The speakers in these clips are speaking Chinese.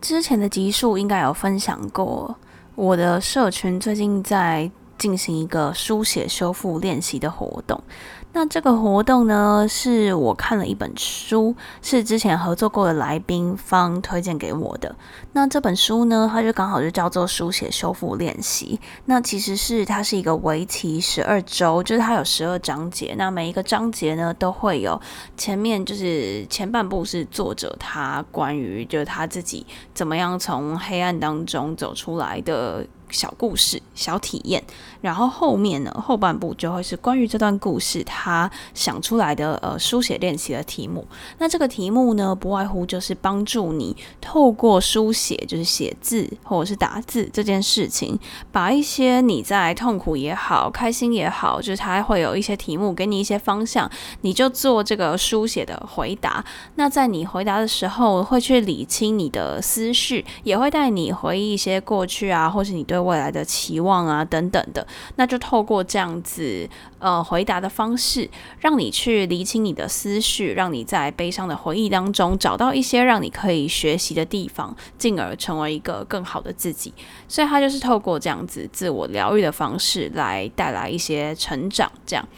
之前的集数应该有分享过，我的社群最近在进行一个书写修复练习的活动。那这个活动呢，是我看了一本书，是之前合作过的来宾方推荐给我的。那这本书呢，它就刚好就叫做《书写修复练习》。那其实是它是一个为期十二周，就是它有十二章节。那每一个章节呢，都会有前面就是前半部是作者他关于就是他自己怎么样从黑暗当中走出来的。小故事、小体验，然后后面呢，后半部就会是关于这段故事他想出来的呃书写练习的题目。那这个题目呢，不外乎就是帮助你透过书写，就是写字或者是打字这件事情，把一些你在痛苦也好、开心也好，就是他会有一些题目给你一些方向，你就做这个书写的回答。那在你回答的时候，会去理清你的思绪，也会带你回忆一些过去啊，或是你对。未来的期望啊，等等的，那就透过这样子呃回答的方式，让你去理清你的思绪，让你在悲伤的回忆当中找到一些让你可以学习的地方，进而成为一个更好的自己。所以，他就是透过这样子自我疗愈的方式来带来一些成长，这样。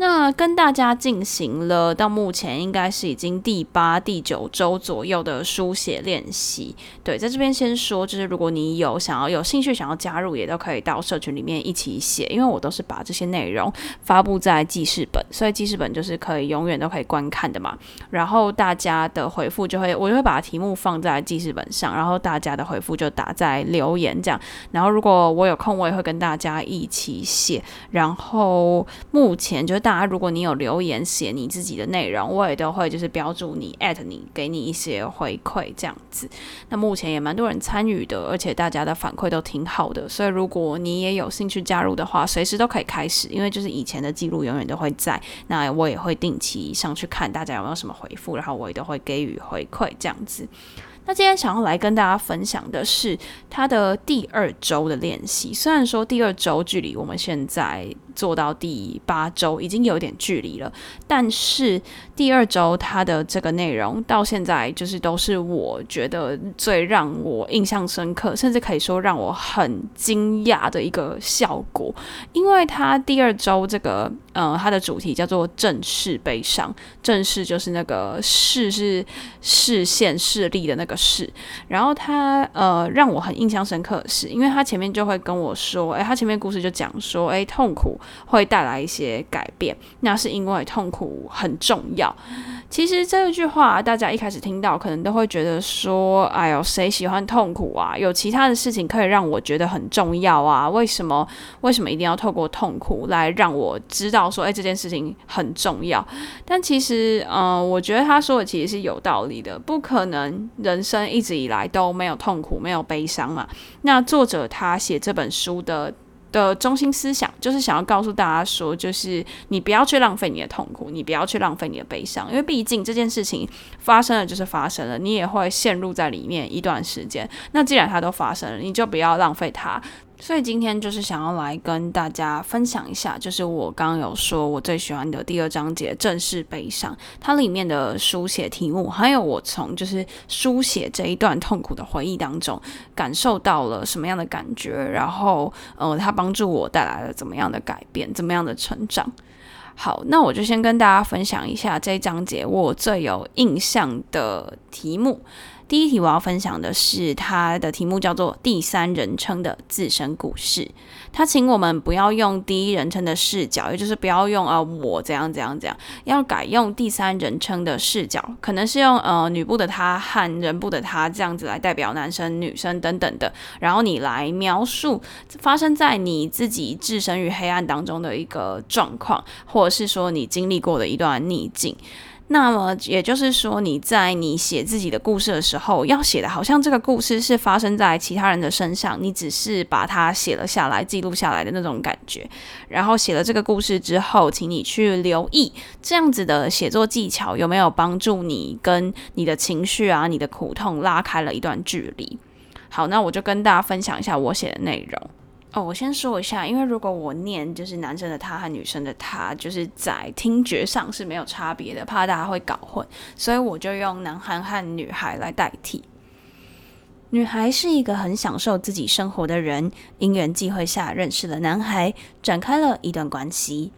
那跟大家进行了到目前应该是已经第八、第九周左右的书写练习。对，在这边先说，就是如果你有想要有兴趣想要加入，也都可以到社群里面一起写，因为我都是把这些内容发布在记事本，所以记事本就是可以永远都可以观看的嘛。然后大家的回复就会，我就会把题目放在记事本上，然后大家的回复就打在留言这样。然后如果我有空，我也会跟大家一起写。然后目前就是大。那如果你有留言写你自己的内容，我也都会就是标注你艾特你，给你一些回馈这样子。那目前也蛮多人参与的，而且大家的反馈都挺好的，所以如果你也有兴趣加入的话，随时都可以开始，因为就是以前的记录永远都会在。那我也会定期上去看大家有没有什么回复，然后我也都会给予回馈这样子。那今天想要来跟大家分享的是他的第二周的练习，虽然说第二周距离我们现在。做到第八周已经有点距离了，但是第二周它的这个内容到现在就是都是我觉得最让我印象深刻，甚至可以说让我很惊讶的一个效果，因为它第二周这个呃它的主题叫做正视悲伤，正视就是那个视是视线视力的那个视，然后它呃让我很印象深刻的是，因为他前面就会跟我说，诶，他前面故事就讲说，诶，痛苦。会带来一些改变，那是因为痛苦很重要。其实这一句话，大家一开始听到，可能都会觉得说：“哎呦，谁喜欢痛苦啊？有其他的事情可以让我觉得很重要啊？为什么？为什么一定要透过痛苦来让我知道说，哎，这件事情很重要？”但其实，嗯、我觉得他说的其实是有道理的。不可能人生一直以来都没有痛苦、没有悲伤嘛。那作者他写这本书的。的中心思想就是想要告诉大家说，就是你不要去浪费你的痛苦，你不要去浪费你的悲伤，因为毕竟这件事情发生了就是发生了，你也会陷入在里面一段时间。那既然它都发生了，你就不要浪费它。所以今天就是想要来跟大家分享一下，就是我刚刚有说我最喜欢的第二章节“正式悲伤”，它里面的书写题目，还有我从就是书写这一段痛苦的回忆当中感受到了什么样的感觉，然后呃，它帮助我带来了怎么样的改变，怎么样的成长。好，那我就先跟大家分享一下这一章节我最有印象的题目。第一题我要分享的是，它的题目叫做“第三人称的自身故事”。他请我们不要用第一人称的视角，也就是不要用呃我怎样怎样怎样，要改用第三人称的视角，可能是用呃女部的他和人部的他这样子来代表男生、女生等等的，然后你来描述发生在你自己置身于黑暗当中的一个状况，或者是说你经历过的一段逆境。那么也就是说，你在你写自己的故事的时候，要写的好像这个故事是发生在其他人的身上，你只是把它写了下来，记录下来的那种感觉。然后写了这个故事之后，请你去留意这样子的写作技巧有没有帮助你跟你的情绪啊、你的苦痛拉开了一段距离。好，那我就跟大家分享一下我写的内容。哦，我先说一下，因为如果我念就是男生的他和女生的他，就是在听觉上是没有差别的，怕大家会搞混，所以我就用男孩和女孩来代替。女孩是一个很享受自己生活的人，因缘际会下认识了男孩，展开了一段关系。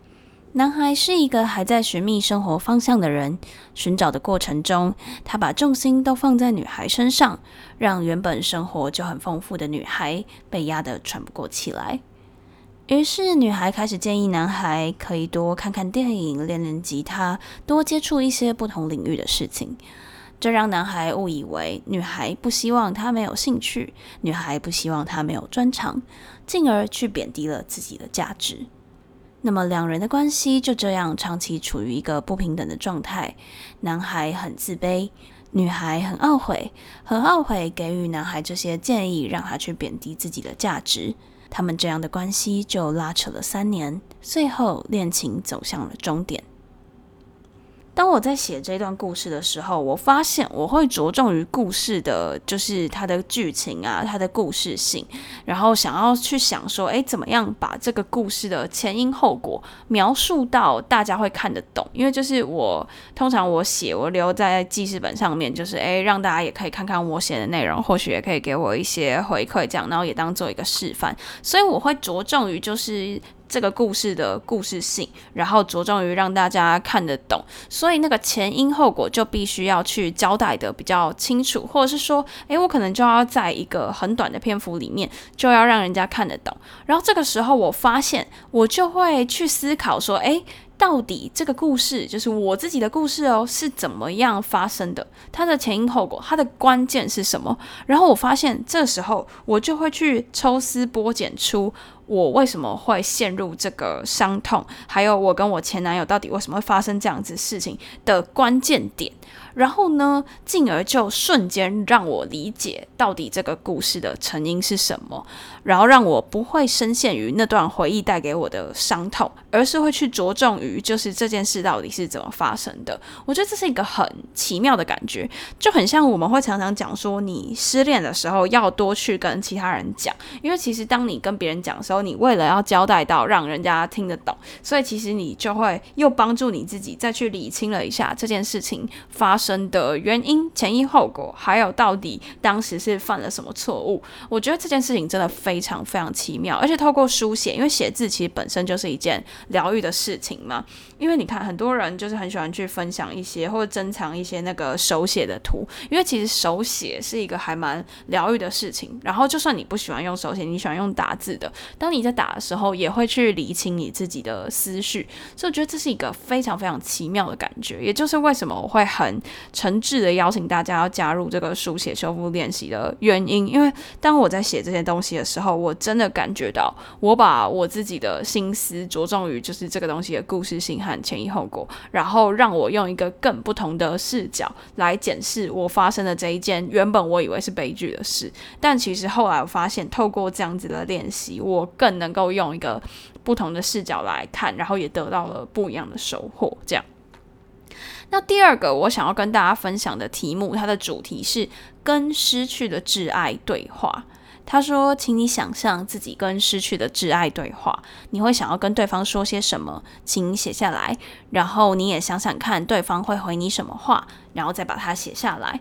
男孩是一个还在寻觅生活方向的人，寻找的过程中，他把重心都放在女孩身上，让原本生活就很丰富的女孩被压得喘不过气来。于是，女孩开始建议男孩可以多看看电影、练练吉他，多接触一些不同领域的事情。这让男孩误以为女孩不希望他没有兴趣，女孩不希望他没有专长，进而去贬低了自己的价值。那么两人的关系就这样长期处于一个不平等的状态，男孩很自卑，女孩很懊悔，很懊悔给予男孩这些建议，让他去贬低自己的价值。他们这样的关系就拉扯了三年，最后恋情走向了终点。当我在写这段故事的时候，我发现我会着重于故事的，就是它的剧情啊，它的故事性，然后想要去想说，诶，怎么样把这个故事的前因后果描述到大家会看得懂？因为就是我通常我写，我留在记事本上面，就是诶，让大家也可以看看我写的内容，或许也可以给我一些回馈，这样，然后也当做一个示范。所以我会着重于就是。这个故事的故事性，然后着重于让大家看得懂，所以那个前因后果就必须要去交代的比较清楚，或者是说，诶，我可能就要在一个很短的篇幅里面，就要让人家看得懂。然后这个时候，我发现我就会去思考说，诶。到底这个故事就是我自己的故事哦，是怎么样发生的？它的前因后果，它的关键是什么？然后我发现，这时候我就会去抽丝剥茧出我为什么会陷入这个伤痛，还有我跟我前男友到底为什么会发生这样子事情的关键点。然后呢，进而就瞬间让我理解到底这个故事的成因是什么，然后让我不会深陷于那段回忆带给我的伤痛，而是会去着重于就是这件事到底是怎么发生的。我觉得这是一个很奇妙的感觉，就很像我们会常常讲说，你失恋的时候要多去跟其他人讲，因为其实当你跟别人讲的时候，你为了要交代到让人家听得懂，所以其实你就会又帮助你自己再去理清了一下这件事情发生的原因、前因后果，还有到底当时是犯了什么错误？我觉得这件事情真的非常非常奇妙，而且透过书写，因为写字其实本身就是一件疗愈的事情嘛。因为你看，很多人就是很喜欢去分享一些或者珍藏一些那个手写的图，因为其实手写是一个还蛮疗愈的事情。然后，就算你不喜欢用手写，你喜欢用打字的，当你在打的时候，也会去理清你自己的思绪。所以，我觉得这是一个非常非常奇妙的感觉，也就是为什么我会很。诚挚的邀请大家要加入这个书写修复练习的原因，因为当我在写这些东西的时候，我真的感觉到我把我自己的心思着重于就是这个东西的故事性和前因后果，然后让我用一个更不同的视角来检视我发生的这一件原本我以为是悲剧的事，但其实后来我发现，透过这样子的练习，我更能够用一个不同的视角来看，然后也得到了不一样的收获，这样。那第二个我想要跟大家分享的题目，它的主题是跟失去的挚爱对话。他说：“请你想象自己跟失去的挚爱对话，你会想要跟对方说些什么？请写下来，然后你也想想看对方会回你什么话，然后再把它写下来。”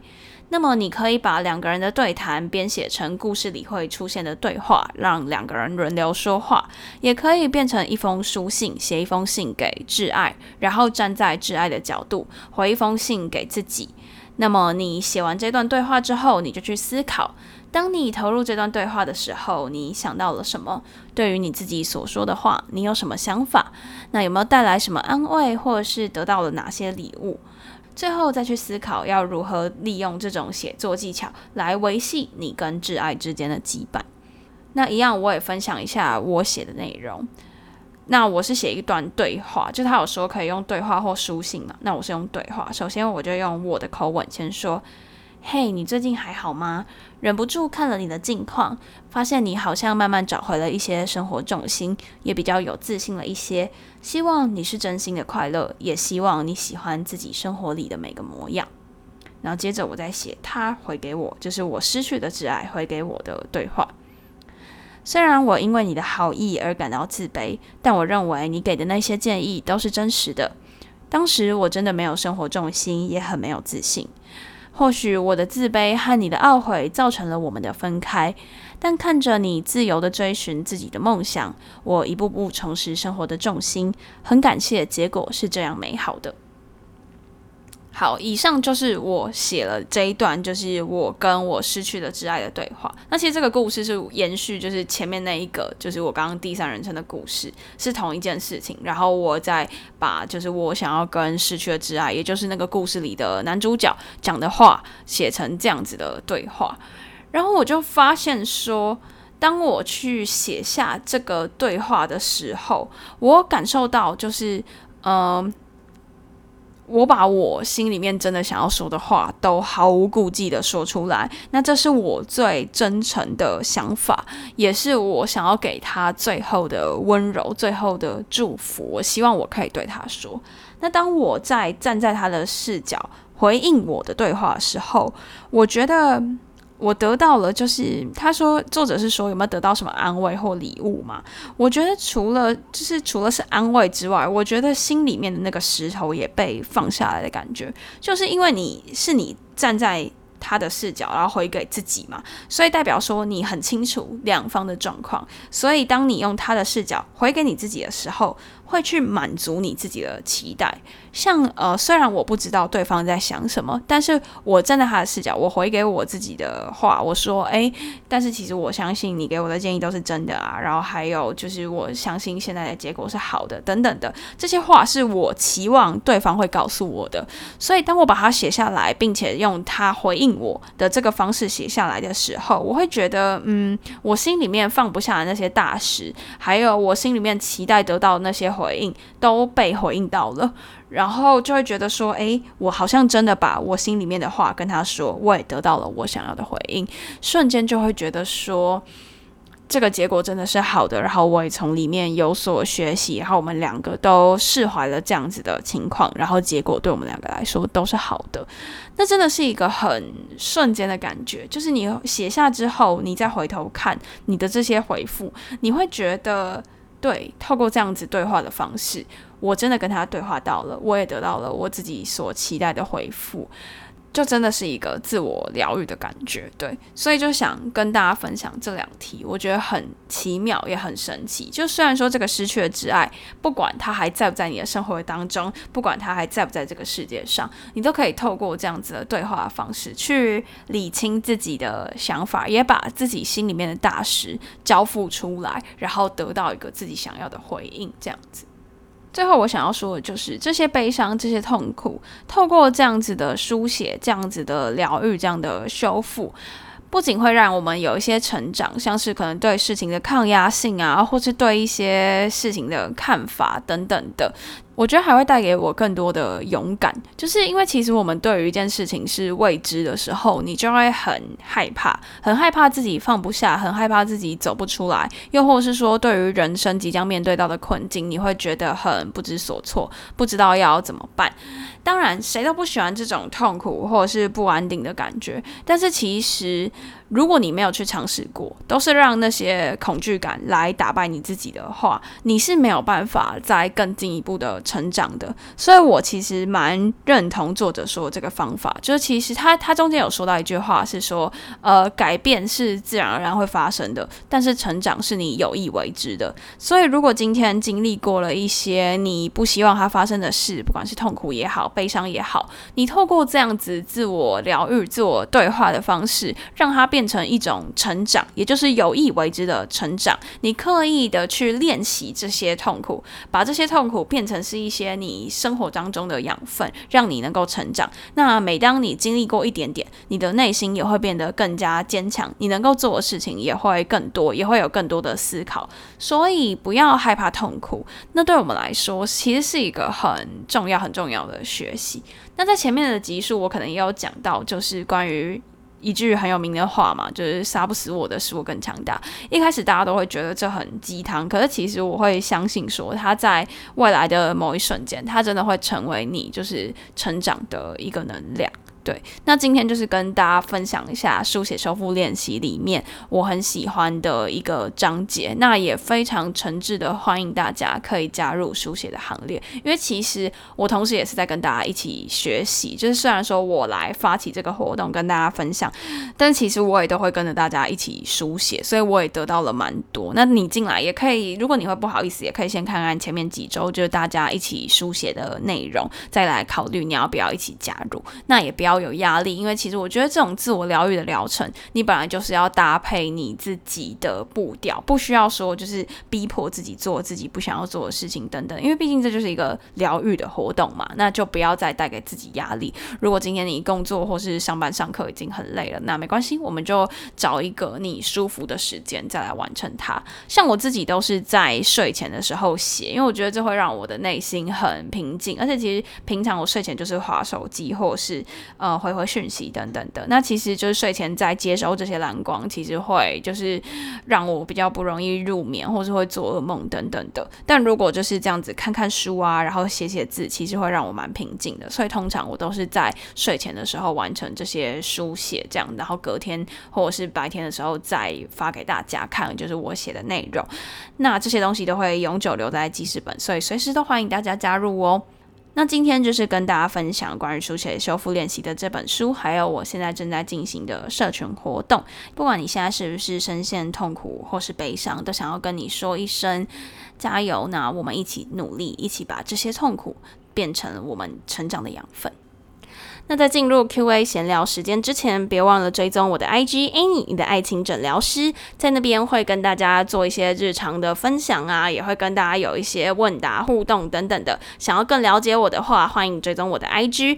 那么你可以把两个人的对谈编写成故事里会出现的对话，让两个人轮流说话；也可以变成一封书信，写一封信给挚爱，然后站在挚爱的角度回一封信给自己。那么你写完这段对话之后，你就去思考：当你投入这段对话的时候，你想到了什么？对于你自己所说的话，你有什么想法？那有没有带来什么安慰，或者是得到了哪些礼物？最后再去思考要如何利用这种写作技巧来维系你跟挚爱之间的羁绊。那一样，我也分享一下我写的内容。那我是写一段对话，就他有说可以用对话或书信嘛，那我是用对话。首先我就用我的口吻先说：“嘿，你最近还好吗？忍不住看了你的近况，发现你好像慢慢找回了一些生活重心，也比较有自信了一些。希望你是真心的快乐，也希望你喜欢自己生活里的每个模样。”然后接着我再写他回给我，就是我失去的挚爱回给我的对话。虽然我因为你的好意而感到自卑，但我认为你给的那些建议都是真实的。当时我真的没有生活重心，也很没有自信。或许我的自卑和你的懊悔造成了我们的分开，但看着你自由的追寻自己的梦想，我一步步重拾生活的重心，很感谢结果是这样美好的。好，以上就是我写了这一段，就是我跟我失去了挚爱的对话。那其实这个故事是延续，就是前面那一个，就是我刚刚第三人称的故事，是同一件事情。然后我再把就是我想要跟失去的挚爱，也就是那个故事里的男主角讲的话，写成这样子的对话。然后我就发现说，当我去写下这个对话的时候，我感受到就是，嗯、我把我心里面真的想要说的话都毫无顾忌的说出来，那这是我最真诚的想法，也是我想要给他最后的温柔、最后的祝福。我希望我可以对他说。那当我在站在他的视角回应我的对话的时候，我觉得。我得到了，就是他说，作者是说有没有得到什么安慰或礼物嘛？我觉得除了就是除了是安慰之外，我觉得心里面的那个石头也被放下来的感觉，就是因为你是你站在他的视角，然后回给自己嘛，所以代表说你很清楚两方的状况，所以当你用他的视角回给你自己的时候，会去满足你自己的期待。像呃，虽然我不知道对方在想什么，但是我站在他的视角，我回给我自己的话，我说，诶，但是其实我相信你给我的建议都是真的啊。然后还有就是，我相信现在的结果是好的，等等的这些话是我期望对方会告诉我的。所以当我把它写下来，并且用他回应我的这个方式写下来的时候，我会觉得，嗯，我心里面放不下的那些大石，还有我心里面期待得到那些回应，都被回应到了。然后就会觉得说，诶，我好像真的把我心里面的话跟他说，我也得到了我想要的回应，瞬间就会觉得说，这个结果真的是好的。然后我也从里面有所学习，然后我们两个都释怀了这样子的情况，然后结果对我们两个来说都是好的。那真的是一个很瞬间的感觉，就是你写下之后，你再回头看你的这些回复，你会觉得，对，透过这样子对话的方式。我真的跟他对话到了，我也得到了我自己所期待的回复，就真的是一个自我疗愈的感觉，对，所以就想跟大家分享这两题，我觉得很奇妙也很神奇。就虽然说这个失去的挚爱，不管他还在不在你的生活当中，不管他还在不在这个世界上，你都可以透过这样子的对话方式去理清自己的想法，也把自己心里面的大石交付出来，然后得到一个自己想要的回应，这样子。最后，我想要说的就是，这些悲伤、这些痛苦，透过这样子的书写、这样子的疗愈、这样的修复，不仅会让我们有一些成长，像是可能对事情的抗压性啊，或是对一些事情的看法等等的。我觉得还会带给我更多的勇敢，就是因为其实我们对于一件事情是未知的时候，你就会很害怕，很害怕自己放不下，很害怕自己走不出来，又或是说对于人生即将面对到的困境，你会觉得很不知所措，不知道要怎么办。当然，谁都不喜欢这种痛苦或者是不安定的感觉，但是其实如果你没有去尝试过，都是让那些恐惧感来打败你自己的话，你是没有办法再更进一步的。成长的，所以我其实蛮认同作者说的这个方法，就是其实他他中间有说到一句话是说，呃，改变是自然而然会发生的，但是成长是你有意为之的。所以如果今天经历过了一些你不希望它发生的事，不管是痛苦也好，悲伤也好，你透过这样子自我疗愈、自我对话的方式，让它变变成一种成长，也就是有意为之的成长。你刻意的去练习这些痛苦，把这些痛苦变成是一些你生活当中的养分，让你能够成长。那每当你经历过一点点，你的内心也会变得更加坚强，你能够做的事情也会更多，也会有更多的思考。所以不要害怕痛苦，那对我们来说其实是一个很重要、很重要的学习。那在前面的集数，我可能也有讲到，就是关于。一句很有名的话嘛，就是杀不死我的，使我更强大。一开始大家都会觉得这很鸡汤，可是其实我会相信说，它在未来的某一瞬间，它真的会成为你就是成长的一个能量。对，那今天就是跟大家分享一下书写修复练习里面我很喜欢的一个章节，那也非常诚挚的欢迎大家可以加入书写的行列，因为其实我同时也是在跟大家一起学习，就是虽然说我来发起这个活动跟大家分享，但其实我也都会跟着大家一起书写，所以我也得到了蛮多。那你进来也可以，如果你会不好意思，也可以先看看前面几周就是大家一起书写的内容，再来考虑你要不要一起加入。那也不要。要有压力，因为其实我觉得这种自我疗愈的疗程，你本来就是要搭配你自己的步调，不需要说就是逼迫自己做自己不想要做的事情等等。因为毕竟这就是一个疗愈的活动嘛，那就不要再带给自己压力。如果今天你工作或是上班上课已经很累了，那没关系，我们就找一个你舒服的时间再来完成它。像我自己都是在睡前的时候写，因为我觉得这会让我的内心很平静，而且其实平常我睡前就是划手机或是。呃，回回讯息等等的，那其实就是睡前在接收这些蓝光，其实会就是让我比较不容易入眠，或是会做噩梦等等的。但如果就是这样子看看书啊，然后写写字，其实会让我蛮平静的。所以通常我都是在睡前的时候完成这些书写，这样，然后隔天或者是白天的时候再发给大家看，就是我写的内容。那这些东西都会永久留在记事本，所以随时都欢迎大家加入哦。那今天就是跟大家分享关于书写修复练习的这本书，还有我现在正在进行的社群活动。不管你现在是不是深陷痛苦或是悲伤，都想要跟你说一声加油。那我们一起努力，一起把这些痛苦变成我们成长的养分。那在进入 Q&A 闲聊时间之前，别忘了追踪我的 IG Annie，你的爱情诊疗师，在那边会跟大家做一些日常的分享啊，也会跟大家有一些问答互动等等的。想要更了解我的话，欢迎追踪我的 IG。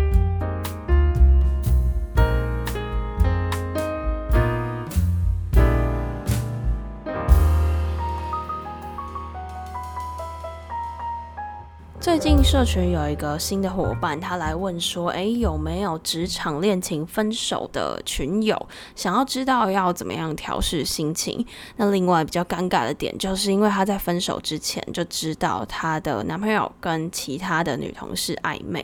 最近社群有一个新的伙伴，他来问说：“诶，有没有职场恋情分手的群友？想要知道要怎么样调试心情？那另外比较尴尬的点，就是因为他在分手之前就知道他的男朋友跟其他的女同事暧昧。”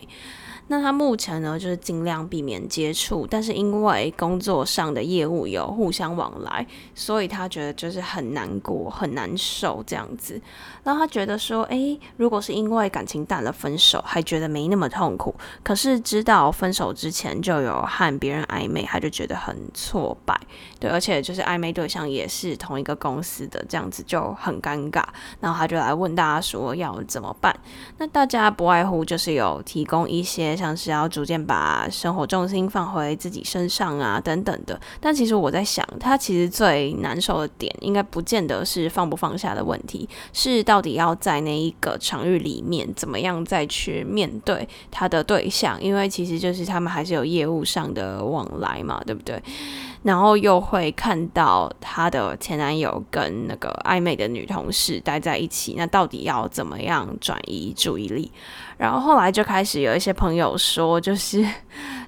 那他目前呢，就是尽量避免接触，但是因为工作上的业务有互相往来，所以他觉得就是很难过、很难受这样子。然后他觉得说，诶，如果是因为感情淡了分手，还觉得没那么痛苦。可是知道分手之前就有和别人暧昧，他就觉得很挫败。对，而且就是暧昧对象也是同一个公司的，这样子就很尴尬。然后他就来问大家说要怎么办？那大家不外乎就是有提供一些。像是要逐渐把生活重心放回自己身上啊，等等的。但其实我在想，他其实最难受的点，应该不见得是放不放下的问题，是到底要在那一个场域里面，怎么样再去面对他的对象？因为其实就是他们还是有业务上的往来嘛，对不对？然后又会看到她的前男友跟那个暧昧的女同事待在一起，那到底要怎么样转移注意力？然后后来就开始有一些朋友说，就是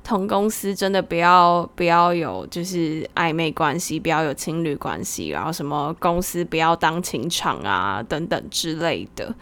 同公司真的不要不要有就是暧昧关系，不要有情侣关系，然后什么公司不要当情场啊等等之类的。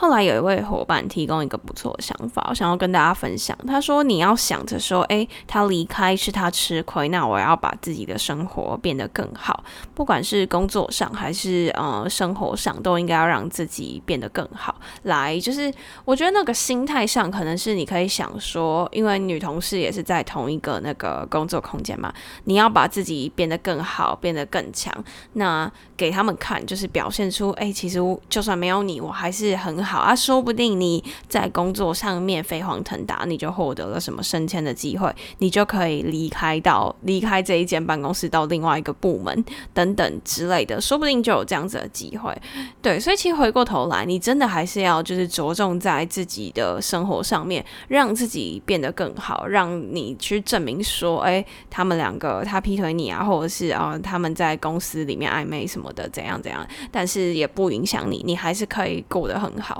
后来有一位伙伴提供一个不错的想法，我想要跟大家分享。他说：“你要想着说，诶，他离开是他吃亏，那我要把自己的生活变得更好，不管是工作上还是呃生活上，都应该要让自己变得更好。来，就是我觉得那个心态上，可能是你可以想说，因为女同事也是在同一个那个工作空间嘛，你要把自己变得更好，变得更强，那给他们看，就是表现出，诶，其实就算没有你，我还是很好好啊。说不定你在工作上面飞黄腾达，你就获得了什么升迁的机会，你就可以离开到离开这一间办公室到另外一个部门等等之类的，说不定就有这样子的机会。对，所以其实回过头来，你真的还是要就是着重在自己的生活上面，让自己变得更好，让你去证明说，哎，他们两个他劈腿你啊，或者是啊、他们在公司里面暧昧什么的，怎样怎样，但是也不影响你，你还是可以过得很好。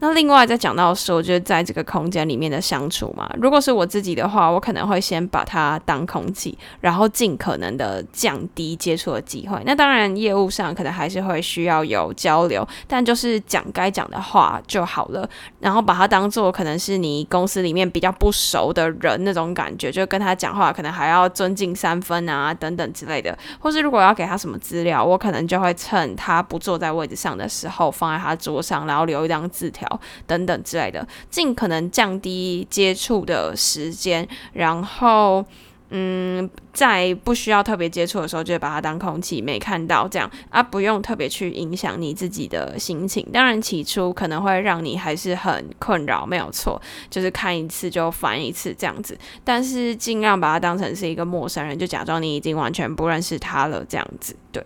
那另外再讲到说，就是在这个空间里面的相处嘛。如果是我自己的话，我可能会先把它当空气，然后尽可能的降低接触的机会。那当然，业务上可能还是会需要有交流，但就是讲该讲的话就好了。然后把它当做可能是你公司里面比较不熟的人那种感觉，就跟他讲话可能还要尊敬三分啊等等之类的。或是如果要给他什么资料，我可能就会趁他不坐在位置上的时候，放在他桌上，然后留一张字条。等等之类的，尽可能降低接触的时间，然后，嗯，在不需要特别接触的时候，就把它当空气，没看到这样啊，不用特别去影响你自己的心情。当然，起初可能会让你还是很困扰，没有错，就是看一次就烦一次这样子。但是尽量把它当成是一个陌生人，就假装你已经完全不认识他了，这样子，对。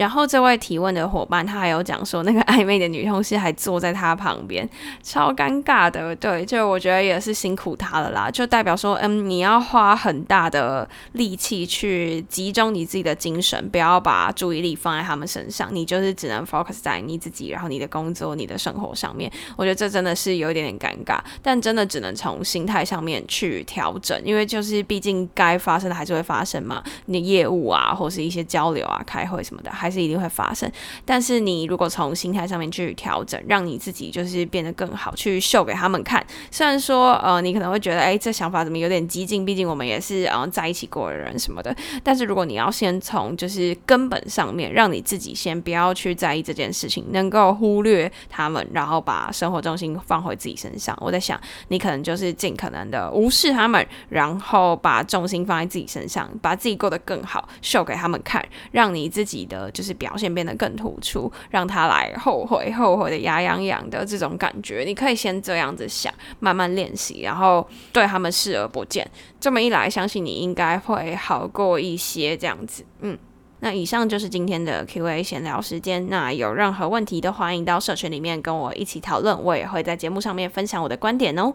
然后这位提问的伙伴，他还有讲说，那个暧昧的女同事还坐在他旁边，超尴尬的。对，就我觉得也是辛苦他了啦。就代表说，嗯，你要花很大的力气去集中你自己的精神，不要把注意力放在他们身上，你就是只能 focus 在你自己，然后你的工作、你的生活上面。我觉得这真的是有一点点尴尬，但真的只能从心态上面去调整，因为就是毕竟该发生的还是会发生嘛，你业务啊，或是一些交流啊、开会什么的，还是一定会发生，但是你如果从心态上面去调整，让你自己就是变得更好，去秀给他们看。虽然说，呃，你可能会觉得，哎，这想法怎么有点激进？毕竟我们也是，嗯、呃，在一起过的人什么的。但是如果你要先从就是根本上面，让你自己先不要去在意这件事情，能够忽略他们，然后把生活重心放回自己身上。我在想，你可能就是尽可能的无视他们，然后把重心放在自己身上，把自己过得更好，秀给他们看，让你自己的就是表现变得更突出，让他来后悔，后悔的牙痒痒的这种感觉，你可以先这样子想，慢慢练习，然后对他们视而不见。这么一来，相信你应该会好过一些。这样子，嗯，那以上就是今天的 Q&A 闲聊时间。那有任何问题都欢迎到社群里面跟我一起讨论，我也会在节目上面分享我的观点哦。